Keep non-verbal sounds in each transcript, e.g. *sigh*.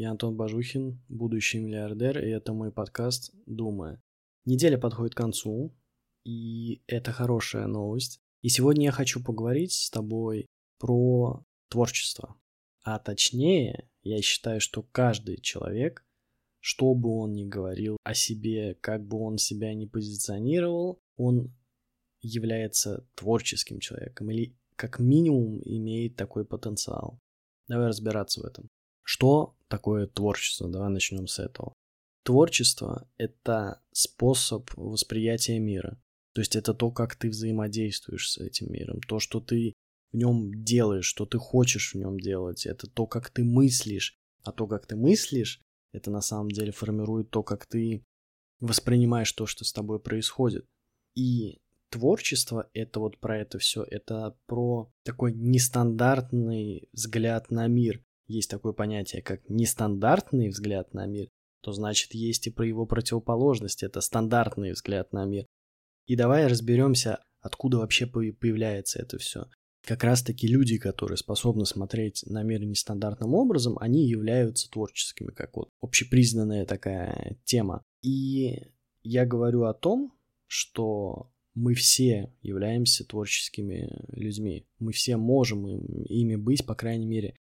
Я Антон Бажухин, будущий миллиардер, и это мой подкаст «Думая». Неделя подходит к концу, и это хорошая новость. И сегодня я хочу поговорить с тобой про творчество. А точнее, я считаю, что каждый человек, что бы он ни говорил о себе, как бы он себя ни позиционировал, он является творческим человеком или как минимум имеет такой потенциал. Давай разбираться в этом. Что такое творчество? Давай начнем с этого. Творчество — это способ восприятия мира. То есть это то, как ты взаимодействуешь с этим миром, то, что ты в нем делаешь, что ты хочешь в нем делать, это то, как ты мыслишь. А то, как ты мыслишь, это на самом деле формирует то, как ты воспринимаешь то, что с тобой происходит. И творчество — это вот про это все, это про такой нестандартный взгляд на мир есть такое понятие, как нестандартный взгляд на мир, то значит есть и про его противоположность, это стандартный взгляд на мир. И давай разберемся, откуда вообще появляется это все. Как раз таки люди, которые способны смотреть на мир нестандартным образом, они являются творческими, как вот общепризнанная такая тема. И я говорю о том, что мы все являемся творческими людьми. Мы все можем ими быть, по крайней мере.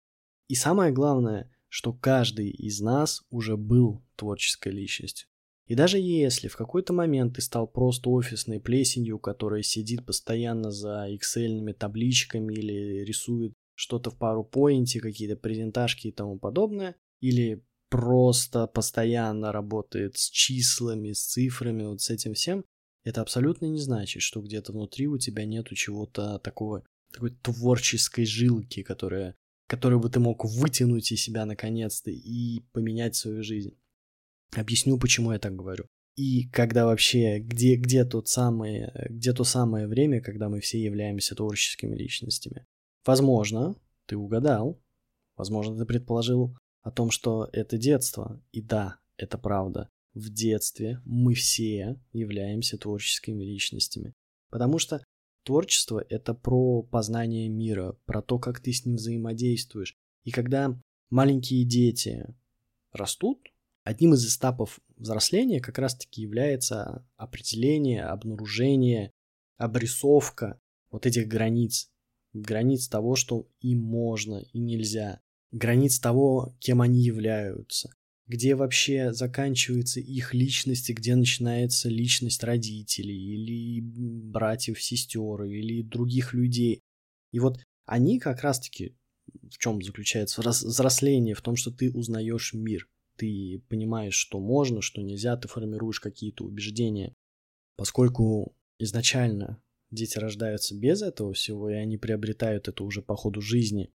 И самое главное, что каждый из нас уже был творческой личностью. И даже если в какой-то момент ты стал просто офисной плесенью, которая сидит постоянно за excel табличками или рисует что-то в пару поинте, какие-то презентажки и тому подобное, или просто постоянно работает с числами, с цифрами, вот с этим всем, это абсолютно не значит, что где-то внутри у тебя нету чего-то такого, такой творческой жилки, которая который бы ты мог вытянуть из себя наконец-то и поменять свою жизнь. Объясню, почему я так говорю. И когда вообще, где, где, тот самый, где то самое время, когда мы все являемся творческими личностями. Возможно, ты угадал, возможно, ты предположил о том, что это детство. И да, это правда. В детстве мы все являемся творческими личностями. Потому что Творчество — это про познание мира, про то, как ты с ним взаимодействуешь. И когда маленькие дети растут, одним из этапов взросления как раз-таки является определение, обнаружение, обрисовка вот этих границ. Границ того, что им можно и нельзя. Границ того, кем они являются где вообще заканчивается их личность и где начинается личность родителей или братьев, сестер или других людей. И вот они как раз-таки в чем заключается взросление, в том, что ты узнаешь мир, ты понимаешь, что можно, что нельзя, ты формируешь какие-то убеждения. Поскольку изначально дети рождаются без этого всего, и они приобретают это уже по ходу жизни,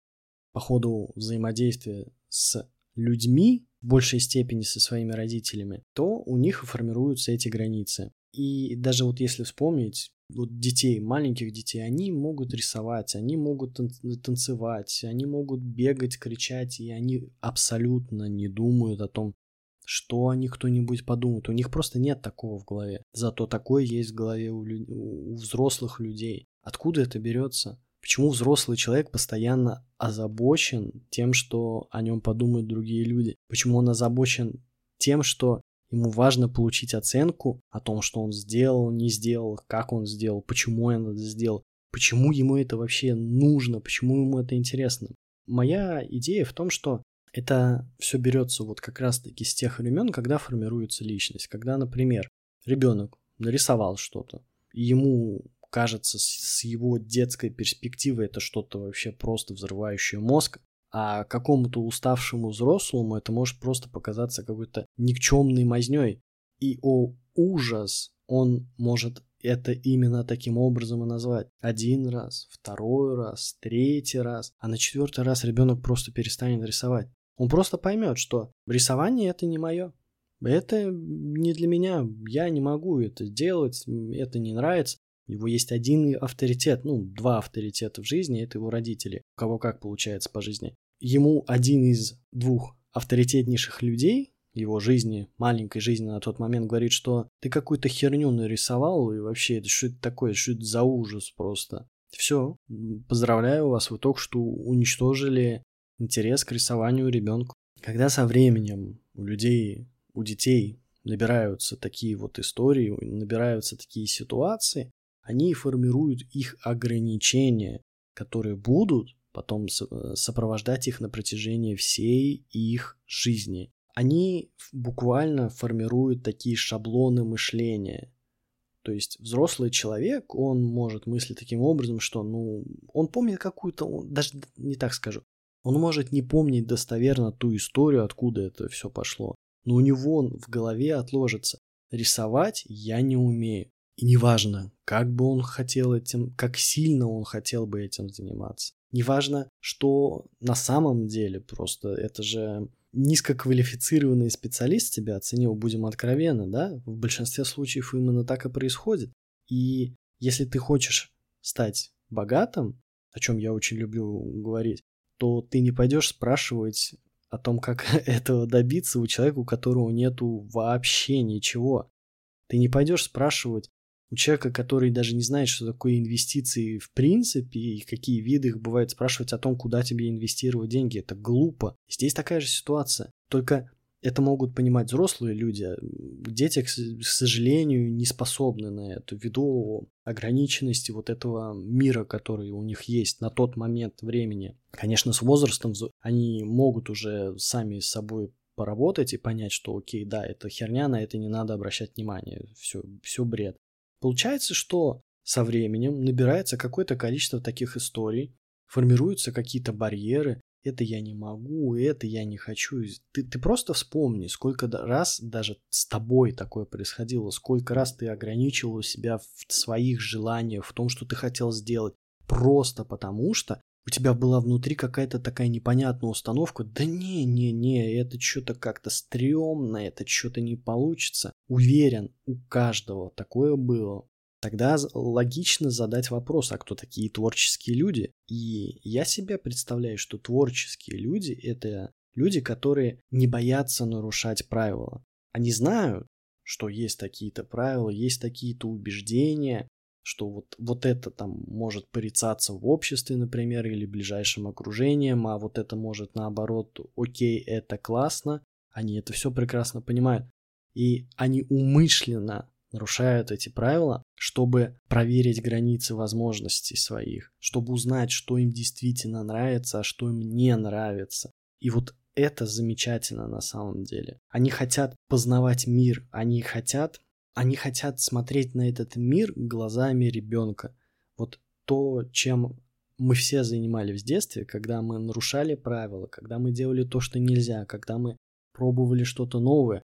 по ходу взаимодействия с людьми, в большей степени со своими родителями, то у них формируются эти границы. И даже вот если вспомнить, вот детей, маленьких детей, они могут рисовать, они могут танцевать, они могут бегать, кричать, и они абсолютно не думают о том, что о них кто-нибудь подумает. У них просто нет такого в голове. Зато такое есть в голове у, лю- у взрослых людей. Откуда это берется? Почему взрослый человек постоянно озабочен тем, что о нем подумают другие люди? Почему он озабочен тем, что ему важно получить оценку о том, что он сделал, не сделал, как он сделал, почему он это сделал, почему ему это вообще нужно, почему ему это интересно. Моя идея в том, что это все берется вот как раз-таки с тех времен, когда формируется личность. Когда, например, ребенок нарисовал что-то, ему кажется с его детской перспективы это что-то вообще просто взрывающее мозг, а какому-то уставшему взрослому это может просто показаться какой-то никчемной мазней. И о ужас, он может это именно таким образом и назвать. Один раз, второй раз, третий раз, а на четвертый раз ребенок просто перестанет рисовать. Он просто поймет, что рисование это не мое. Это не для меня, я не могу это делать, это не нравится. Его есть один авторитет, ну, два авторитета в жизни, это его родители, у кого как получается по жизни. Ему один из двух авторитетнейших людей его жизни, маленькой жизни на тот момент, говорит, что ты какую-то херню нарисовал, и вообще, это что это такое, что это за ужас просто. Все, поздравляю вас, вы только что уничтожили интерес к рисованию ребенку. Когда со временем у людей, у детей набираются такие вот истории, набираются такие ситуации, они формируют их ограничения, которые будут потом сопровождать их на протяжении всей их жизни. Они буквально формируют такие шаблоны мышления. То есть взрослый человек, он может мыслить таким образом, что, ну, он помнит какую-то, даже не так скажу, он может не помнить достоверно ту историю, откуда это все пошло. Но у него в голове отложится. Рисовать я не умею. И неважно, как бы он хотел этим, как сильно он хотел бы этим заниматься. Неважно, что на самом деле просто это же низкоквалифицированный специалист тебя оценил, будем откровенны, да? В большинстве случаев именно так и происходит. И если ты хочешь стать богатым, о чем я очень люблю говорить, то ты не пойдешь спрашивать о том, как *laughs* этого добиться у человека, у которого нету вообще ничего. Ты не пойдешь спрашивать у человека, который даже не знает, что такое инвестиции в принципе и какие виды их бывают, спрашивать о том, куда тебе инвестировать деньги. Это глупо. Здесь такая же ситуация. Только это могут понимать взрослые люди. Дети, к сожалению, не способны на это ввиду ограниченности вот этого мира, который у них есть на тот момент времени. Конечно, с возрастом они могут уже сами с собой поработать и понять, что окей, да, это херня, на это не надо обращать внимание, все, все бред. Получается, что со временем набирается какое-то количество таких историй, формируются какие-то барьеры, это я не могу, это я не хочу. Ты, ты просто вспомни, сколько раз даже с тобой такое происходило, сколько раз ты ограничивал себя в своих желаниях, в том, что ты хотел сделать, просто потому что у тебя была внутри какая-то такая непонятная установка, да не, не, не, это что-то как-то стрёмно, это что-то не получится. Уверен, у каждого такое было. Тогда логично задать вопрос, а кто такие творческие люди? И я себе представляю, что творческие люди — это люди, которые не боятся нарушать правила. Они знают, что есть такие-то правила, есть такие-то убеждения, что вот, вот это там может порицаться в обществе, например, или ближайшим окружением, а вот это может наоборот, окей, это классно, они это все прекрасно понимают. И они умышленно нарушают эти правила, чтобы проверить границы возможностей своих, чтобы узнать, что им действительно нравится, а что им не нравится. И вот это замечательно на самом деле. Они хотят познавать мир, они хотят, они хотят смотреть на этот мир глазами ребенка. Вот то, чем мы все занимались в детстве, когда мы нарушали правила, когда мы делали то, что нельзя, когда мы пробовали что-то новое,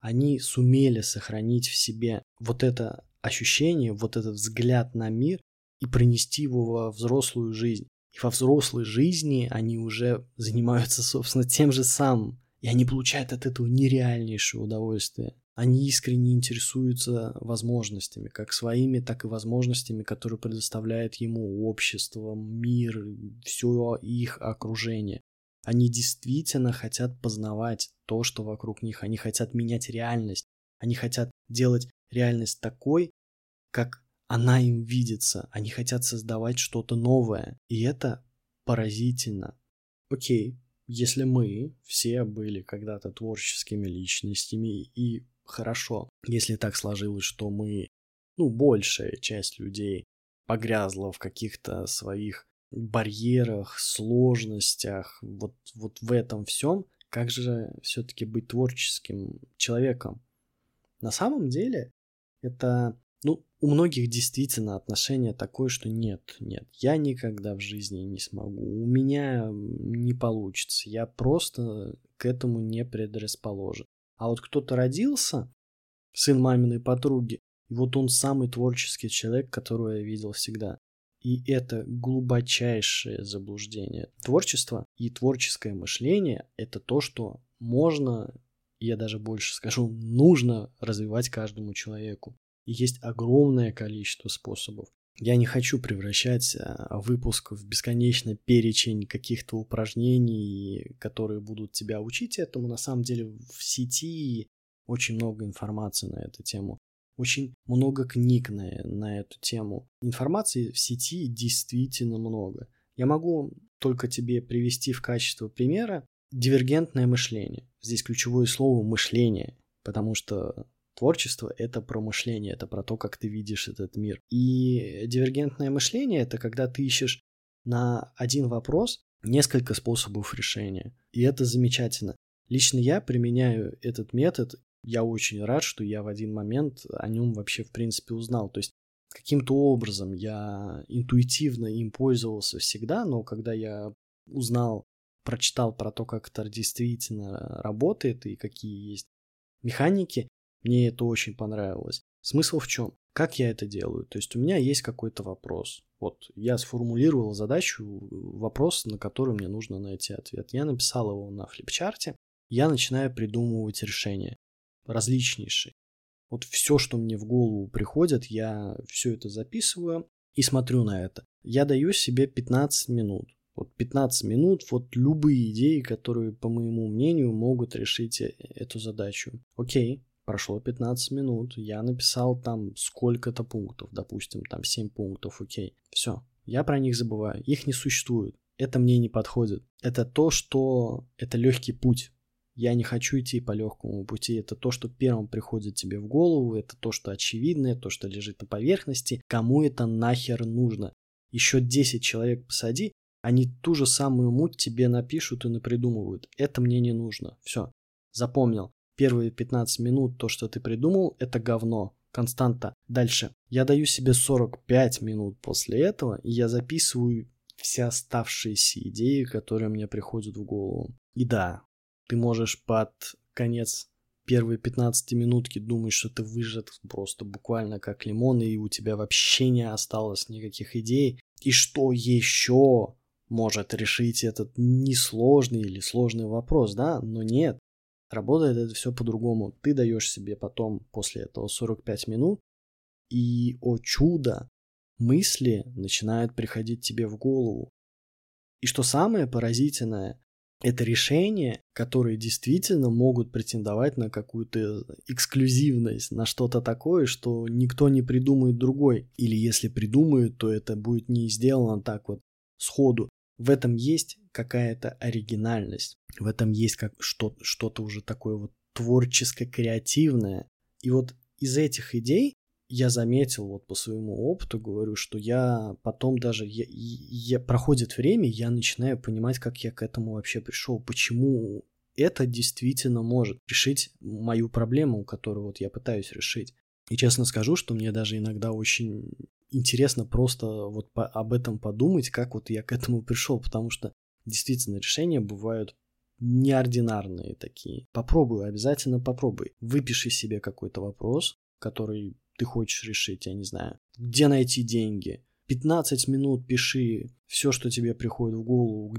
они сумели сохранить в себе вот это ощущение, вот этот взгляд на мир и пронести его во взрослую жизнь. И во взрослой жизни они уже занимаются, собственно, тем же самым. И они получают от этого нереальнейшее удовольствие. Они искренне интересуются возможностями, как своими, так и возможностями, которые предоставляет ему общество, мир, все их окружение. Они действительно хотят познавать то, что вокруг них. Они хотят менять реальность. Они хотят делать реальность такой, как она им видится. Они хотят создавать что-то новое. И это поразительно. Окей, если мы все были когда-то творческими личностями, и хорошо, если так сложилось, что мы, ну, большая часть людей погрязла в каких-то своих барьерах, сложностях, вот, вот в этом всем, как же все-таки быть творческим человеком? На самом деле, это, ну, у многих действительно отношение такое, что нет, нет, я никогда в жизни не смогу, у меня не получится, я просто к этому не предрасположен. А вот кто-то родился, сын маминой подруги, и вот он самый творческий человек, которого я видел всегда. И это глубочайшее заблуждение. Творчество и творческое мышление – это то, что можно, я даже больше скажу, нужно развивать каждому человеку. И есть огромное количество способов. Я не хочу превращать а, выпуск в бесконечный перечень каких-то упражнений, которые будут тебя учить этому. На самом деле в сети очень много информации на эту тему очень много книг на, на эту тему. Информации в сети действительно много. Я могу только тебе привести в качестве примера дивергентное мышление. Здесь ключевое слово мышление, потому что творчество — это про мышление, это про то, как ты видишь этот мир. И дивергентное мышление — это когда ты ищешь на один вопрос несколько способов решения. И это замечательно. Лично я применяю этот метод. Я очень рад, что я в один момент о нем вообще в принципе узнал. То есть каким-то образом я интуитивно им пользовался всегда, но когда я узнал, прочитал про то, как это действительно работает и какие есть механики, мне это очень понравилось. Смысл в чем? Как я это делаю? То есть у меня есть какой-то вопрос. Вот я сформулировал задачу, вопрос, на который мне нужно найти ответ. Я написал его на флипчарте. Я начинаю придумывать решения различнейшие. Вот все, что мне в голову приходит, я все это записываю и смотрю на это. Я даю себе 15 минут. Вот 15 минут, вот любые идеи, которые, по моему мнению, могут решить э, эту задачу. Окей, прошло 15 минут, я написал там сколько-то пунктов, допустим, там 7 пунктов, окей. Все, я про них забываю, их не существует. Это мне не подходит. Это то, что... Это легкий путь. Я не хочу идти по легкому пути. Это то, что первым приходит тебе в голову, это то, что очевидное, то, что лежит на поверхности. Кому это нахер нужно? Еще 10 человек посади, они ту же самую муть тебе напишут и напридумывают. Это мне не нужно. Все. Запомнил. Первые 15 минут то, что ты придумал, это говно. Константа. Дальше. Я даю себе 45 минут после этого, и я записываю все оставшиеся идеи, которые мне приходят в голову. И да, ты можешь под конец первые 15 минутки думать, что ты выжат просто буквально как лимон, и у тебя вообще не осталось никаких идей. И что еще может решить этот несложный или сложный вопрос, да? Но нет, работает это все по-другому. Ты даешь себе потом после этого 45 минут, и, о чудо, мысли начинают приходить тебе в голову. И что самое поразительное, это решения, которые действительно могут претендовать на какую-то эксклюзивность, на что-то такое, что никто не придумает другой. Или если придумают, то это будет не сделано так вот сходу. В этом есть какая-то оригинальность, в этом есть как что- что-то уже такое вот творческо-креативное. И вот из этих идей я заметил вот по своему опыту, говорю, что я потом даже, я, я, проходит время, я начинаю понимать, как я к этому вообще пришел, почему это действительно может решить мою проблему, которую вот я пытаюсь решить. И честно скажу, что мне даже иногда очень интересно просто вот по, об этом подумать, как вот я к этому пришел, потому что действительно решения бывают неординарные такие. Попробуй, обязательно попробуй. Выпиши себе какой-то вопрос, который ты хочешь решить, я не знаю. Где найти деньги? 15 минут пиши все, что тебе приходит в голову,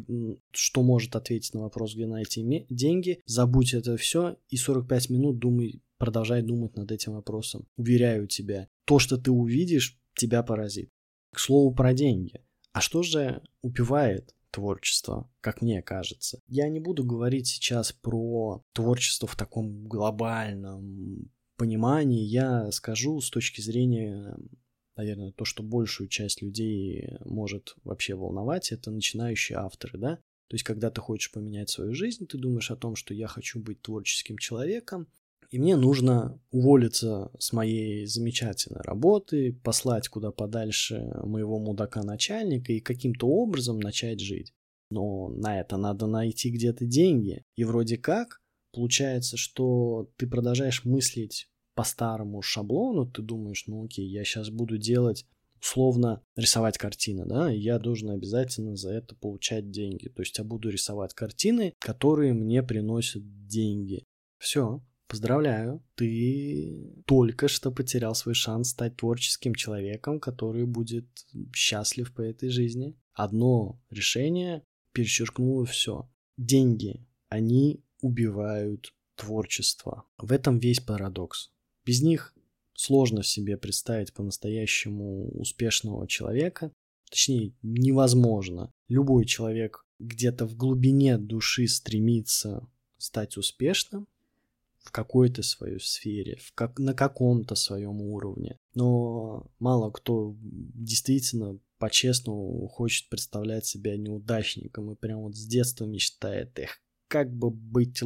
что может ответить на вопрос, где найти деньги. Забудь это все и 45 минут думай, продолжай думать над этим вопросом. Уверяю тебя, то, что ты увидишь, тебя поразит. К слову про деньги. А что же убивает творчество, как мне кажется? Я не буду говорить сейчас про творчество в таком глобальном понимании я скажу с точки зрения, наверное, то, что большую часть людей может вообще волновать, это начинающие авторы, да? То есть, когда ты хочешь поменять свою жизнь, ты думаешь о том, что я хочу быть творческим человеком, и мне нужно уволиться с моей замечательной работы, послать куда подальше моего мудака начальника и каким-то образом начать жить. Но на это надо найти где-то деньги. И вроде как получается, что ты продолжаешь мыслить по старому шаблону, ты думаешь, ну окей, я сейчас буду делать условно рисовать картины, да, и я должен обязательно за это получать деньги. То есть я буду рисовать картины, которые мне приносят деньги. Все, поздравляю, ты только что потерял свой шанс стать творческим человеком, который будет счастлив по этой жизни. Одно решение перечеркнуло все. Деньги, они убивают творчество. В этом весь парадокс. Без них сложно себе представить по-настоящему успешного человека. Точнее, невозможно. Любой человек где-то в глубине души стремится стать успешным в какой-то своей сфере, в как, на каком-то своем уровне. Но мало кто действительно по-честному хочет представлять себя неудачником и прям вот с детства мечтает, эх, как бы быть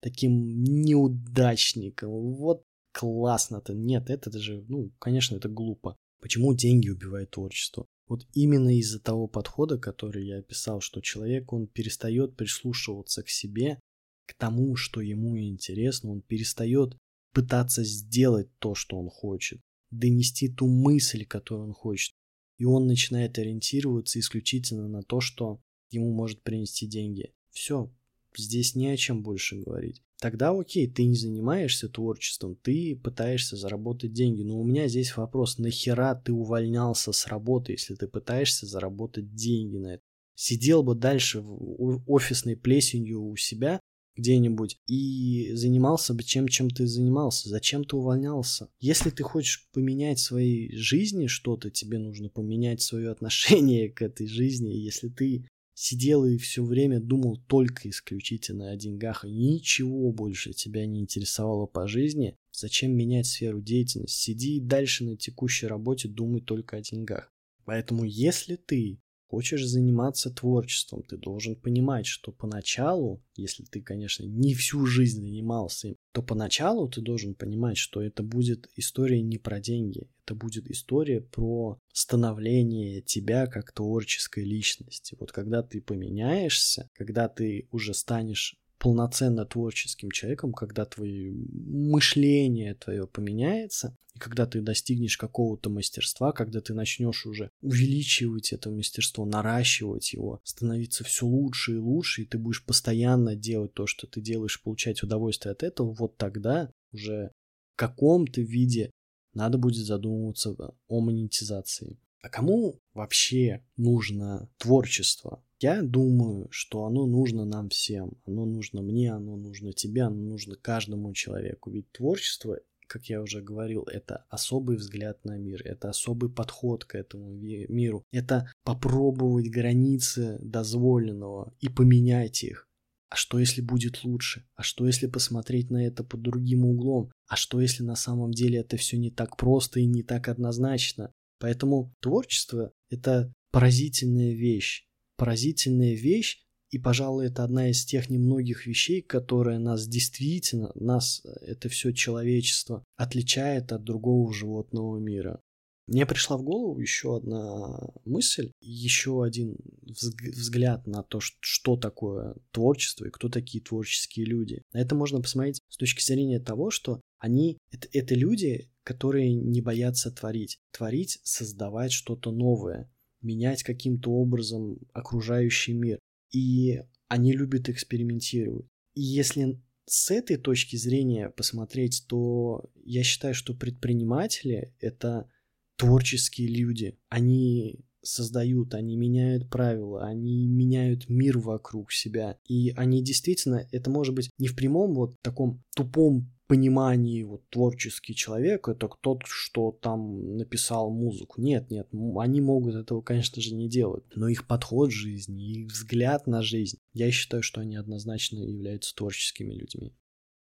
таким неудачником. Вот классно-то. Нет, это же, ну, конечно, это глупо. Почему деньги убивают творчество? Вот именно из-за того подхода, который я описал, что человек, он перестает прислушиваться к себе, к тому, что ему интересно, он перестает пытаться сделать то, что он хочет, донести ту мысль, которую он хочет. И он начинает ориентироваться исключительно на то, что ему может принести деньги. Все, здесь не о чем больше говорить. Тогда окей, ты не занимаешься творчеством, ты пытаешься заработать деньги. Но у меня здесь вопрос, нахера ты увольнялся с работы, если ты пытаешься заработать деньги на это? Сидел бы дальше офисной плесенью у себя где-нибудь и занимался бы чем, чем ты занимался. Зачем ты увольнялся? Если ты хочешь поменять в своей жизни что-то, тебе нужно поменять свое *laughs* отношение к этой жизни. Если ты сидел и все время думал только исключительно о деньгах, и ничего больше тебя не интересовало по жизни, зачем менять сферу деятельности? Сиди и дальше на текущей работе думай только о деньгах. Поэтому если ты Хочешь заниматься творчеством, ты должен понимать, что поначалу, если ты, конечно, не всю жизнь занимался им, то поначалу ты должен понимать, что это будет история не про деньги, это будет история про становление тебя как творческой личности. Вот когда ты поменяешься, когда ты уже станешь полноценно творческим человеком, когда твое мышление твое поменяется, и когда ты достигнешь какого-то мастерства, когда ты начнешь уже увеличивать это мастерство, наращивать его, становиться все лучше и лучше, и ты будешь постоянно делать то, что ты делаешь, получать удовольствие от этого, вот тогда уже в каком-то виде надо будет задумываться о монетизации. А кому вообще нужно творчество? Я думаю, что оно нужно нам всем. Оно нужно мне, оно нужно тебе, оно нужно каждому человеку. Ведь творчество, как я уже говорил, это особый взгляд на мир, это особый подход к этому миру. Это попробовать границы дозволенного и поменять их. А что если будет лучше? А что если посмотреть на это под другим углом? А что если на самом деле это все не так просто и не так однозначно? Поэтому творчество — это поразительная вещь поразительная вещь, и, пожалуй, это одна из тех немногих вещей, которая нас действительно, нас, э, это все человечество, отличает от другого животного мира. Мне пришла в голову еще одна мысль, еще один взгляд на то, что такое творчество и кто такие творческие люди. На это можно посмотреть с точки зрения того, что они это, это люди, которые не боятся творить. Творить, создавать что-то новое менять каким-то образом окружающий мир. И они любят экспериментировать. И если с этой точки зрения посмотреть, то я считаю, что предприниматели — это творческие люди. Они создают, они меняют правила, они меняют мир вокруг себя. И они действительно, это может быть не в прямом вот таком тупом понимании вот творческий человек это тот, что там написал музыку. Нет, нет, они могут этого, конечно же, не делать. Но их подход жизни, их взгляд на жизнь, я считаю, что они однозначно являются творческими людьми.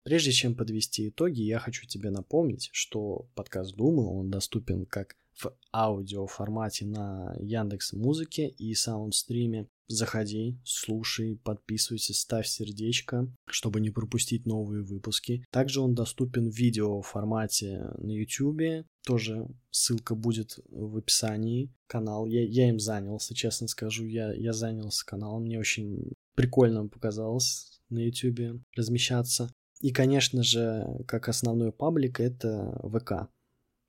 Прежде чем подвести итоги, я хочу тебе напомнить, что подкаст Думы, он доступен как в аудио формате на Яндекс Музыке и Саундстриме. Заходи, слушай, подписывайся, ставь сердечко, чтобы не пропустить новые выпуски. Также он доступен в видео формате на YouTube. Тоже ссылка будет в описании. Канал. Я, я им занялся, честно скажу. Я, я занялся каналом. Мне очень прикольно показалось на YouTube размещаться. И, конечно же, как основной паблик, это ВК.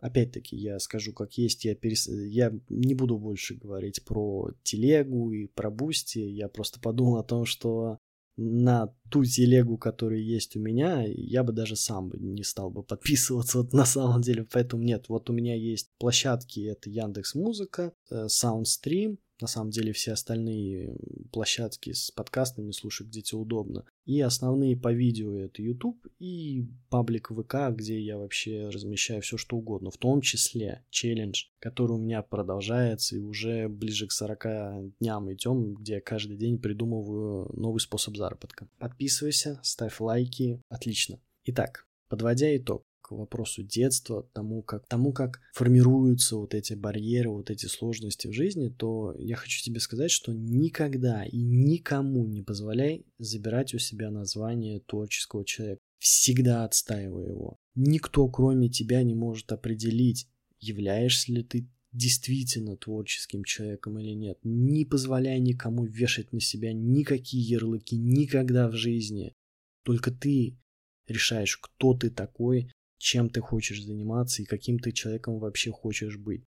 Опять-таки, я скажу как есть, я, перес... я не буду больше говорить про телегу и про Boosty, я просто *laughs* подумал о том, что на ту телегу, которая есть у меня, я бы даже сам не стал бы подписываться вот на самом деле, поэтому нет, вот у меня есть площадки, это Яндекс Музыка, Soundstream, э, на самом деле все остальные площадки с подкастами слушать где тебе удобно. И основные по видео это YouTube и паблик ВК, где я вообще размещаю все что угодно, в том числе челлендж, который у меня продолжается и уже ближе к 40 дням идем, где я каждый день придумываю новый способ заработка. Подписывайся, ставь лайки, отлично. Итак, подводя итог, к вопросу детства, тому как, тому, как формируются вот эти барьеры, вот эти сложности в жизни, то я хочу тебе сказать, что никогда и никому не позволяй забирать у себя название творческого человека. Всегда отстаивай его. Никто, кроме тебя, не может определить, являешься ли ты действительно творческим человеком или нет. Не позволяй никому вешать на себя никакие ярлыки никогда в жизни. Только ты решаешь, кто ты такой, чем ты хочешь заниматься и каким ты человеком вообще хочешь быть.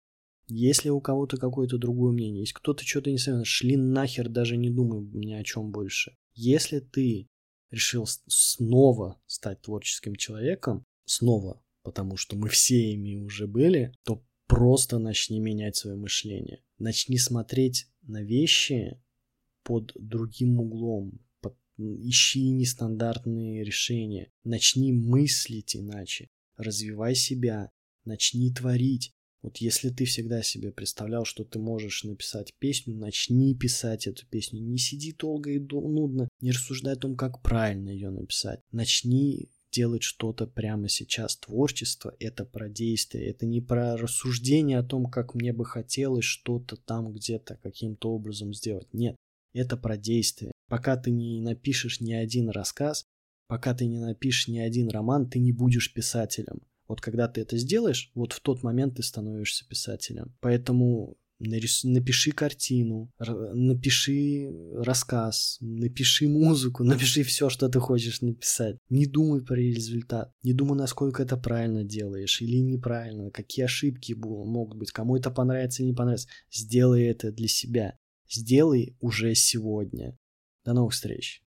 Если у кого-то какое-то другое мнение, если кто-то что-то не согласен, шли нахер, даже не думай ни о чем больше. Если ты решил снова стать творческим человеком, снова, потому что мы все ими уже были, то просто начни менять свое мышление. Начни смотреть на вещи под другим углом, ищи нестандартные решения, начни мыслить иначе, развивай себя, начни творить. Вот если ты всегда себе представлял, что ты можешь написать песню, начни писать эту песню. Не сиди долго и нудно, не рассуждай о том, как правильно ее написать. Начни делать что-то прямо сейчас. Творчество — это про действие, это не про рассуждение о том, как мне бы хотелось что-то там где-то каким-то образом сделать. Нет, это про действие. Пока ты не напишешь ни один рассказ, пока ты не напишешь ни один роман, ты не будешь писателем. Вот когда ты это сделаешь, вот в тот момент ты становишься писателем. Поэтому нарис... напиши картину, напиши рассказ, напиши музыку, *laughs* напиши все, что ты хочешь написать. Не думай про результат, не думай, насколько это правильно делаешь или неправильно, какие ошибки могут быть, кому это понравится или не понравится. Сделай это для себя. Сделай уже сегодня. До новых встреч.